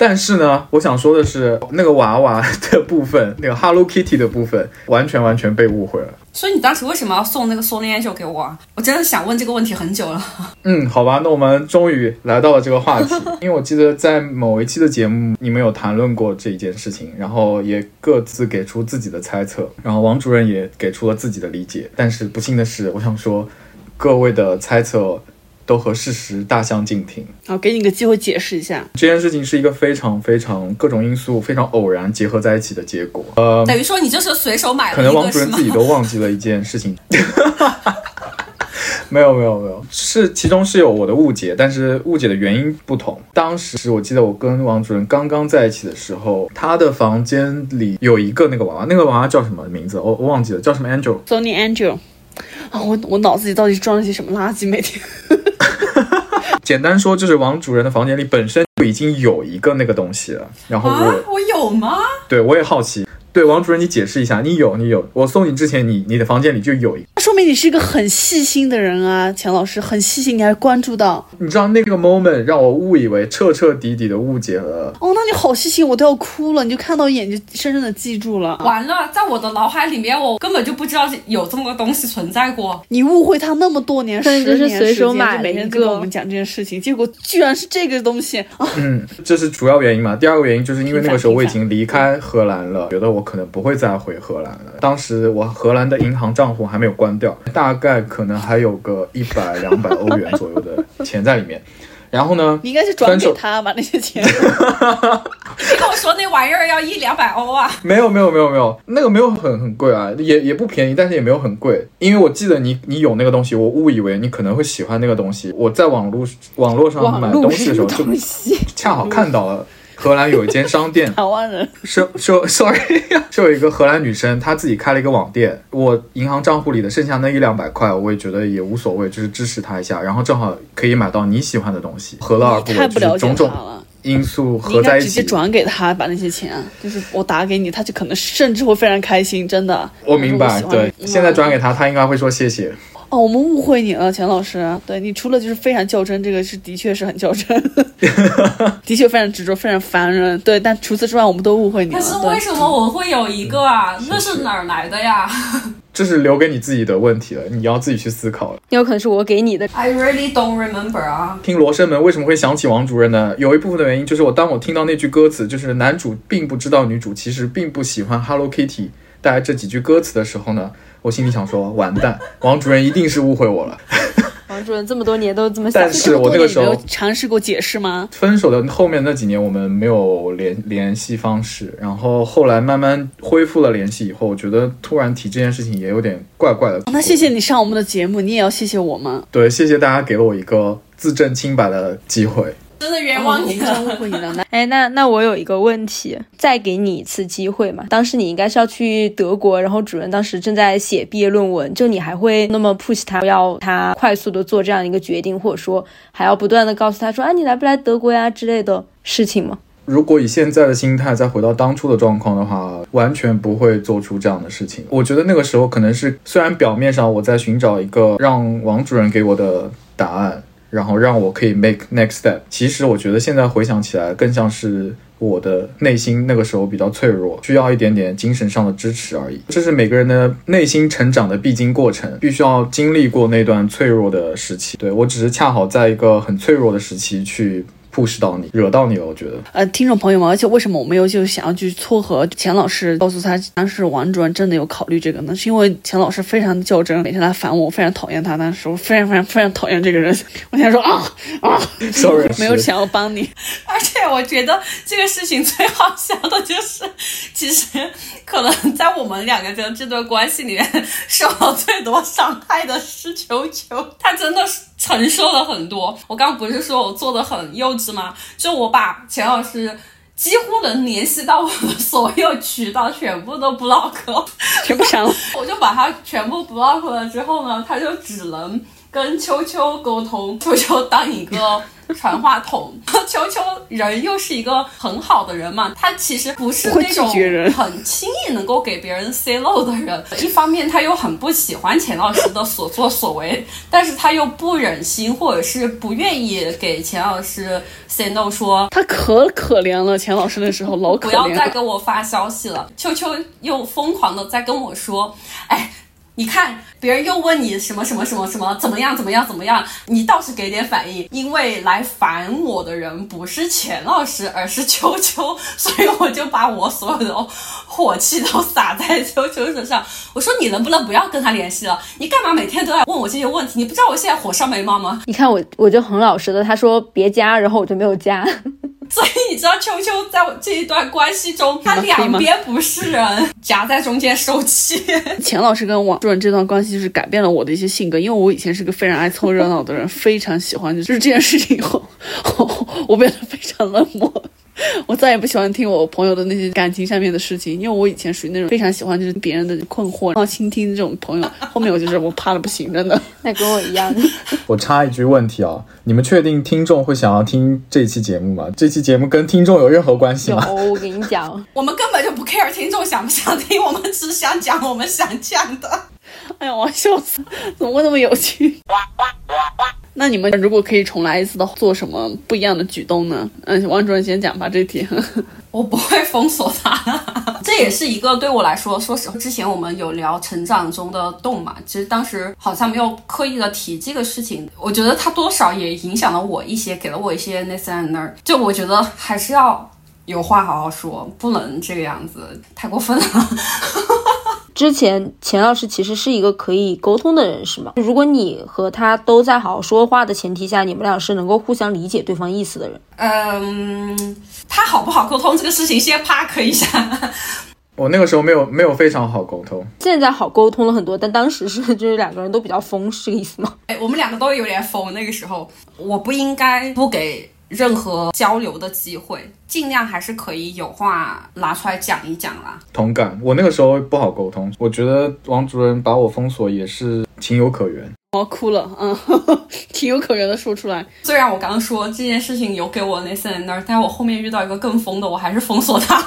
但是呢，我想说的是，那个娃娃的部分，那个 Hello Kitty 的部分，完全完全被误会了。所以你当时为什么要送那个 Sony Angel 给我啊？我真的想问这个问题很久了。嗯，好吧，那我们终于来到了这个话题，因为我记得在某一期的节目，你们有谈论过这一件事情，然后也各自给出自己的猜测，然后王主任也给出了自己的理解。但是不幸的是，我想说，各位的猜测都和事实大相径庭。好，给你个机会解释一下。这件事情是一个非常非常各种因素非常偶然结合在一起的结果。呃，等于说你就是随手买了，可能王主任自己都忘记了一件事情。没有没有没有，是其中是有我的误解，但是误解的原因不同。当时我记得我跟王主任刚刚在一起的时候，他的房间里有一个那个娃娃，那个娃娃叫什么名字？我我忘记了，叫什么 Angel。Sony Angel。啊，我我脑子里到底装了些什么垃圾？每天简单说，就是王主任的房间里本身就已经有一个那个东西了。然后我，啊，我有吗？对我也好奇，对王主任你解释一下，你有你有，我送你之前你你的房间里就有一个，说明你是一个很细心的人啊，钱老师很细心，你还关注到。你知道那个 moment 让我误以为彻彻底底的误解了。哦，那你好细心，我都要哭了。你就看到一眼就深深的记住了。完了，在我的脑海里面，我根本就不知道有这么个东西存在过。你误会他那么多年，十年随手时间就每天跟我们讲这件事情，结果居然是这个东西啊！嗯，这是主要原因嘛。第二个原因就是因为那个时候我已经离开荷兰了，觉得我可能不会再回荷兰了。当时我荷兰的银行账户还没有关掉，大概可能还有个一百两百欧元左右的钱在里面。然后呢，你应该是转给他吧，那些钱。你跟我说那玩意儿要一两百欧啊？没有没有没有没有，那个没有很很贵啊，也也不便宜，但是也没有很贵。因为我记得你你有那个东西，我误以为你可能会喜欢那个东西。我在网络网络上买东西的时候，就恰好看到了荷兰有一间商店，台湾人。是是，sorry，是有一个荷兰女生，她自己开了一个网店。我银行账户里的剩下那一两百块，我也觉得也无所谓，就是支持她一下，然后正好可以买到你喜欢的东西，何乐而不为？太不了解他就是种种了，因素合在一起直接。转给他，把那些钱，就是我打给你，他就可能甚至会非常开心，真的。我明白，对，现在转给她，她应该会说谢谢。哦，我们误会你了，钱老师。对你除了就是非常较真，这个是的确是很较真，的确非常执着，非常烦人。对，但除此之外，我们都误会你了。可是为什么我会有一个啊？那是哪儿来的呀 这是留给你自己的问题了，你要自己去思考了。有可能是我给你的。？I really don't remember 啊。听《罗生门》为什么会想起王主任呢？有一部分的原因就是我当我听到那句歌词，就是男主并不知道女主其实并不喜欢 Hello Kitty 带来这几句歌词的时候呢，我心里想说，完蛋，王主任一定是误会我了。王主任这么多年都这么想但，是我那个时候你没有尝试过解释吗？分手的后面那几年，我们没有联联系方式，然后后来慢慢恢复了联系以后，我觉得突然提这件事情也有点怪怪的。哦那谢谢你上我们的节目，你也要谢谢我吗。对，谢谢大家给了我一个自证清白的机会。真的冤哦枉你我们真误了。会你了。那哎，那那我有一个问题，再给你一次机会嘛？当时你应该是要去德国，然后主任当时正在写毕业论文，就你还会那么 push 他，要他快速的做这样一个决定，或者说还要不断的告诉他说，啊，你来不来德国呀之类的事情吗？如果以现在的心态再回到当初的状况的话，完全不会做出这样的事情。我觉得那个时候可能是，虽然表面上我在寻找一个让王主任给我的答案，然后让我可以 make next step，其实我觉得现在回想起来，更像是我的内心那个时候比较脆弱，需要一点点精神上的支持而已。这是每个人的内心成长的必经过程，必须要经历过那段脆弱的时期。对我只是恰好在一个很脆弱的时期去 push 到你，惹到你了，我觉得。呃，听众朋友们，而且为什么我们又就想要去撮合钱老师，告诉他当时王主任真的有考虑这个呢？是因为钱老师非常的较真，每天来烦我，我非常讨厌他，当时我非常非常非常讨厌这个人。我想说啊啊 Sorry，没有钱要帮你，而且我觉得这个事情最好笑的就是，其实可能在我们两个的这段关系里面，受到最多伤害的是球球，他真的是承受了很多。我刚刚不是说我做的很幼稚吗？就我把钱老师。几乎能联系到我的所有渠道全部都 block 了，全部删了。我就把它全部 block 了之后呢，他就只能跟秋秋沟通，秋秋当一个传话筒。秋秋人又是一个很好的人嘛，他其实不是那种很轻易能够给别人 say no 的人。一方面他又很不喜欢钱老师的所作所为，但是他又不忍心或者是不愿意给钱老师 say no 说。他可可怜了，钱老师那时候老可怜不要再。给我发消息了。秋秋又疯狂的在跟我说，哎。你看，别人又问你什么什么什么什么怎么样怎么样怎么样，你倒是给点反应。因为来烦我的人不是钱老师，而是秋秋，所以我就把我所有的火气都撒在秋秋身上。我说你能不能不要跟他联系了？你干嘛每天都要问我这些问题？你不知道我现在火烧眉毛吗？你看我我就很老实的，他说别加，然后我就没有加。所以你知道，秋秋在我这一段关系中，他两边不是人，夹在中间受气。钱老师跟王主任这段关系就是改变了我的一些性格，因为我以前是个非常爱凑热闹的人，非常喜欢就是这件事情以后，我变得非常冷漠。我再也不喜欢听我朋友的那些感情上面的事情，因为我以前属于那种非常喜欢就是别人的困惑，然后倾听这种朋友。后面我就是我怕的不行，真的。那跟我一样。我插一句问题啊，你们确定听众会想要听这期节目吗？这期节目跟听众有任何关系吗？有，我跟你讲，我们根本就不 care 听众想不想听，我们只想讲我们想讲的。哎呀，我要笑死，怎么会那么有趣？那你们如果可以重来一次的话，做什么不一样的举动呢？嗯，王主任先讲吧，这题。我不会封锁他，这也是一个对我来说，说实话，之前我们有聊成长中的洞嘛，其实当时好像没有刻意的提这个事情，我觉得他多少也影响了我一些，给了我一些那三那儿，就我觉得还是要有话好好说，不能这个样子，太过分了。之前钱老师其实是一个可以沟通的人，是吗？如果你和他都在好好说话的前提下，你们俩是能够互相理解对方意思的人。嗯，他好不好沟通这个事情，先 park 一下。我那个时候没有没有非常好沟通，现在好沟通了很多，但当时是就是两个人都比较疯，是这个意思吗？哎，我们两个都有点疯。那个时候，我不应该不给。任何交流的机会，尽量还是可以有话拿出来讲一讲啦。同感，我那个时候不好沟通，我觉得王主任把我封锁也是情有可原。我要哭了，嗯，情有可原的说出来。虽然我刚刚说这件事情有给我那三那儿，但是我后面遇到一个更疯的，我还是封锁他了。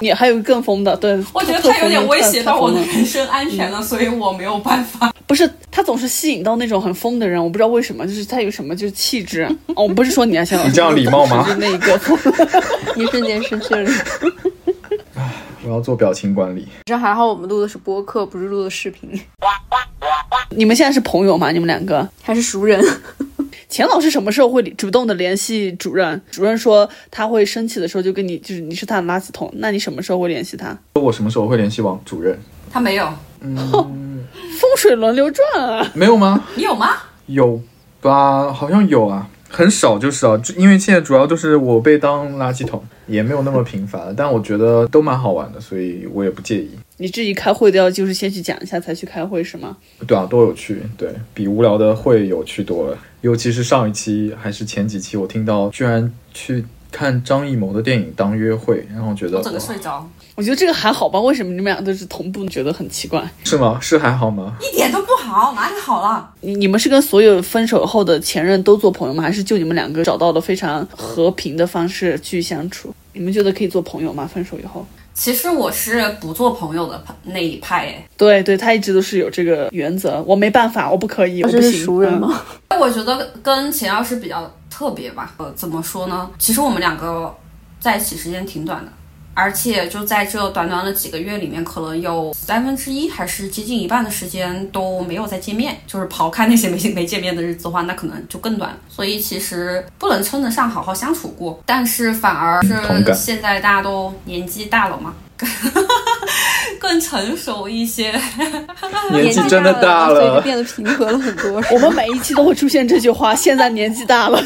你还有更疯的，对，我觉得他有点威胁到我的人身安全了，所以我没有办法。不是他总是吸引到那种很疯的人，我不知道为什么，就是他有什么就是气质。哦，不是说你啊，先你这样礼貌吗？就那一个疯，一瞬间失去了。我要做表情管理。这还好，我们录的是播客，不是录的视频。你们现在是朋友吗？你们两个还是熟人？钱老师什么时候会主动的联系主任？主任说他会生气的时候就跟你，就是你是他的垃圾桶。那你什么时候会联系他？我什么时候会联系王主任？他没有。嗯，风水轮流转啊。没有吗？你有吗？有吧？好像有啊。很少就是啊，因为现在主要就是我被当垃圾桶，也没有那么频繁。但我觉得都蛮好玩的，所以我也不介意。你至于开会都要就是先去讲一下才去开会是吗？对啊，多有趣，对比无聊的会有趣多了。尤其是上一期还是前几期，我听到居然去看张艺谋的电影当约会，然后觉得整个睡着。我觉得这个还好吧？为什么你们俩都是同步？觉得很奇怪，是吗？是还好吗？一点都不好，哪里好了？你你们是跟所有分手后的前任都做朋友吗？还是就你们两个找到了非常和平的方式去相处？你们觉得可以做朋友吗？分手以后？其实我是不做朋友的那一派，诶，对对，他一直都是有这个原则。我没办法，我不可以，我不行。熟人吗？我觉得跟钱老师比较特别吧。呃，怎么说呢？其实我们两个在一起时间挺短的。而且就在这短短的几个月里面，可能有三分之一还是接近一半的时间都没有再见面。就是刨开那些没没见面的日子的话，那可能就更短。所以其实不能称得上好好相处过，但是反而是现在大家都年纪大了嘛，更成熟一些。年纪真的大了，所以就变得平和了很多。我们每一期都会出现这句话：现在年纪大了。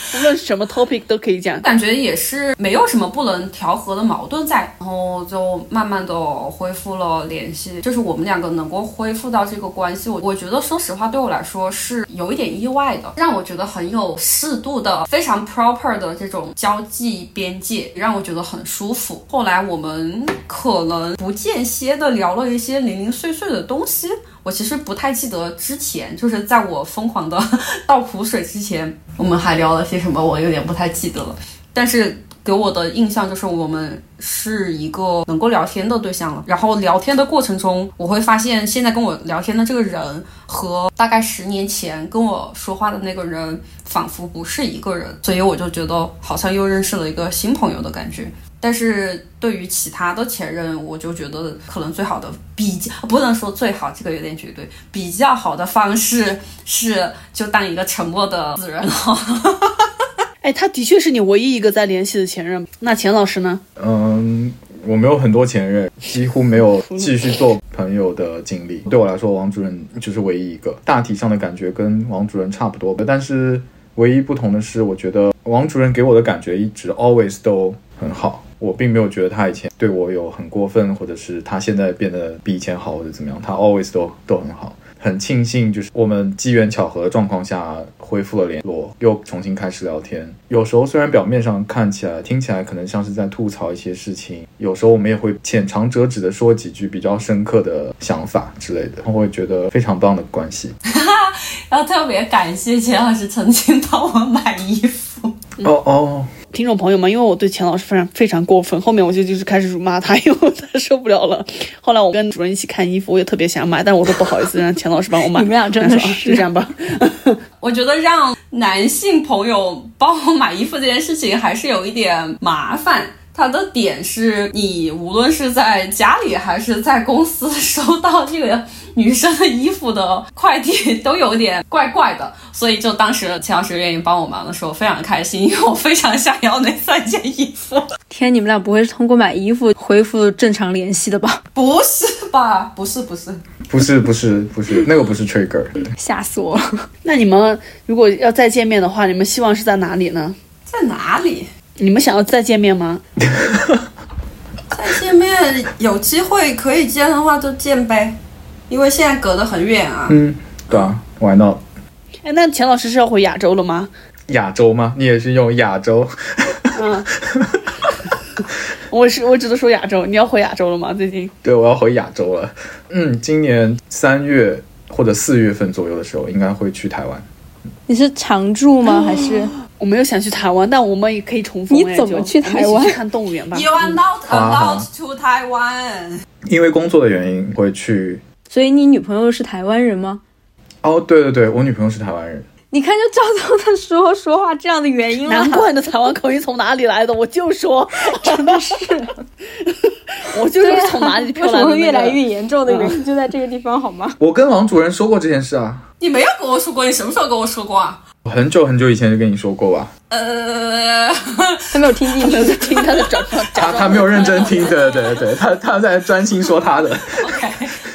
无论什么 topic 都可以讲，感觉也是没有什么不能调和的矛盾在，然后就慢慢的恢复了联系，就是我们两个能够恢复到这个关系，我我觉得说实话对我来说是有一点意外的，让我觉得很有适度的、非常 proper 的这种交际边界，让我觉得很舒服。后来我们可能不间歇的聊了一些零零碎碎的东西。我其实不太记得之前，就是在我疯狂的 倒苦水之前，我们还聊了些什么，我有点不太记得了。但是给我的印象就是我们是一个能够聊天的对象了。然后聊天的过程中，我会发现现在跟我聊天的这个人和大概十年前跟我说话的那个人仿佛不是一个人，所以我就觉得好像又认识了一个新朋友的感觉。但是对于其他的前任，我就觉得可能最好的比较不能说最好，这个有点绝对。比较好的方式是就当一个沉默的死人了。哎，他的确是你唯一一个在联系的前任。那钱老师呢？嗯，我没有很多前任，几乎没有继续做朋友的经历。对我来说，王主任就是唯一一个。大体上的感觉跟王主任差不多，但是唯一不同的是，我觉得王主任给我的感觉一直 always 都很好，我并没有觉得他以前对我有很过分，或者是他现在变得比以前好或者怎么样，他 always 都都很好。很庆幸，就是我们机缘巧合的状况下恢复了联络，又重新开始聊天。有时候虽然表面上看起来、听起来可能像是在吐槽一些事情，有时候我们也会浅尝辄止的说几句比较深刻的想法之类的，我会觉得非常棒的关系。要特别感谢钱老师曾经帮我买衣服。哦哦，听众朋友们，因为我对钱老师非常非常过分，后面我就就是开始辱骂他，因为我太受不了了。后来我跟主任一起看衣服，我也特别想买，但我说不好意思让钱老师帮我买。你们俩真的是 就这样吧。我觉得让男性朋友帮我买衣服这件事情还是有一点麻烦。它的点是你无论是在家里还是在公司收到这个女生的衣服的快递，都有点怪怪的。所以就当时钱老师愿意帮我忙的时候，非常开心，因为我非常想要那三件衣服。天，你们俩不会是通过买衣服恢复正常联系的吧？不是吧？不是，不是。不是不是不是，那个不是 trigger。吓死我了！那你们如果要再见面的话，你们希望是在哪里呢？在哪里？你们想要再见面吗？再见面有机会可以见的话就见呗，因为现在隔得很远啊。嗯，对啊，Why not？哎，那钱老师是要回亚洲了吗？亚洲吗？你也是用亚洲？嗯，我是我只能说亚洲。你要回亚洲了吗？最近？对，我要回亚洲了。嗯，今年三月或者四月份左右的时候，应该会去台湾。你是常住吗？还是 我没有想去台湾，但我们也可以重逢。哎你怎么去台湾一起去看动物园吧。You are not allowed to Taiwan。因为工作的原因会去。所以你女朋友是台湾人吗？哦，对对对，我女朋友是台湾人。你看，就照着他说说话这样的原因了。难怪你的台湾口音从哪里来的？我就说，真的是，我就是从哪里飘来的、那个么会越来越严重的原因就在这个地方，好吗？我跟王主任说过这件事啊，你没有跟我说过，你什么时候跟我说过啊？我很久很久以前就跟你说过吧。呃，他没有听进去。听他的转转他他没有认真听，对对对，他他在专心说他的。OK，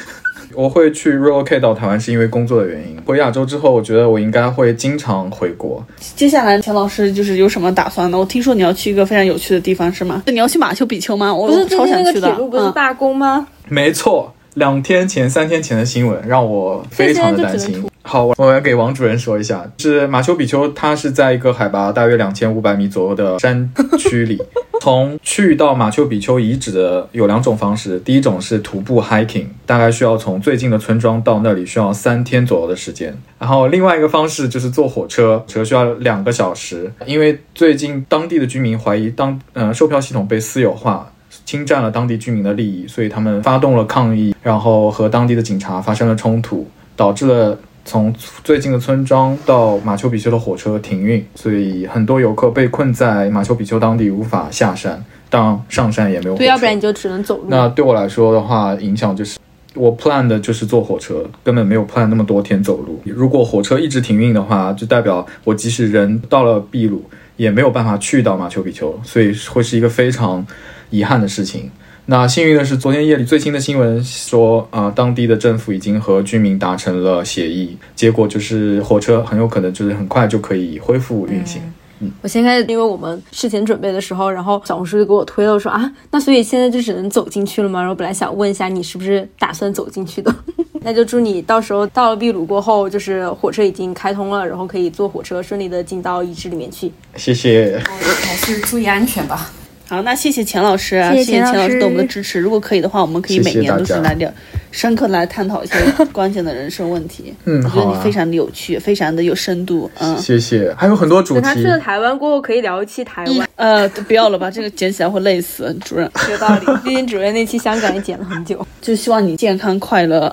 我会去 relocate 到台湾是因为工作的原因。回亚洲之后，我觉得我应该会经常回国。接下来，钱老师就是有什么打算呢？我听说你要去一个非常有趣的地方，是吗？你要去马丘比丘吗？我不是最超近那个想去的。铁路不是嗯罢工吗？没错，两天前、三天前的新闻让我非常的担心。好，我我要给王主任说一下，是马丘比丘，它是在一个海拔大约两千五百米左右的山区里。从去到马丘比丘遗址的有两种方式，第一种是徒步 hiking，大概需要从最近的村庄到那里需要三天左右的时间。然后另外一个方式就是坐火车，车需要两个小时。因为最近当地的居民怀疑当呃售票系统被私有化，侵占了当地居民的利益，所以他们发动了抗议，然后和当地的警察发生了冲突，导致了从最近的村庄到马丘比丘的火车停运，所以很多游客被困在马丘比丘当地无法下山，当上山也没有。对，要不然你就只能走路。那对我来说的话，影响就是我 plan 的就是坐火车，根本没有 plan 那么多天走路。如果火车一直停运的话，就代表我即使人到了秘鲁，也没有办法去到马丘比丘，所以会是一个非常遗憾的事情。那幸运的是，昨天夜里最新的新闻说，啊、当地的政府已经和居民达成了协议，结果就是火车很有可能就是很快就可以恢复运行。嗯我先开始，因为我们事前准备的时候，然后小红书就给我推了说啊，那所以现在就只能走进去了吗？然后本来想问一下你是不是打算走进去的，那就祝你到时候到了秘鲁过后，就是火车已经开通了，然后可以坐火车顺利的进到遗址里面去。谢谢。还是注意安全吧。好，那谢谢钱老师啊，谢谢钱老师对我们的支持。如果可以的话，我们可以每年都是来聊，深刻地来探讨一些关键的人生问题。嗯我觉得好啊你非常的有趣，非常的有深度。嗯，谢谢，还有很多主题等他去。了台湾过后，可以聊一期台湾，呃，不要了吧，这个剪起来会累死，主任。有道理。毕竟主任那期香港也剪了很久。就希望你健康快乐。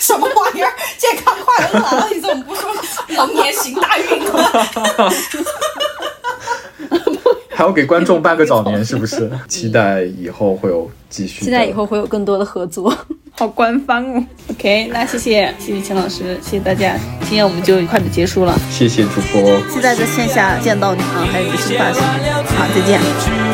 什么玩意儿？健康快乐你怎么不说龙年行大运呢？还要给观众拜个早年，是不是？期待以后会有继续。期待以后会有更多的合作。好官方哦。OK，那谢谢谢谢秦老师，谢谢大家，今天我们就快点结束了，谢谢主播。期待在线下见到你啊，还有你的新发型。好，再见。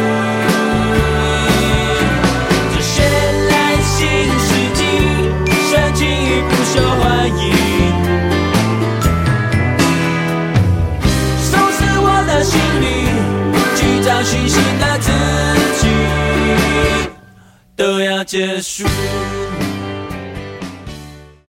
都要结束。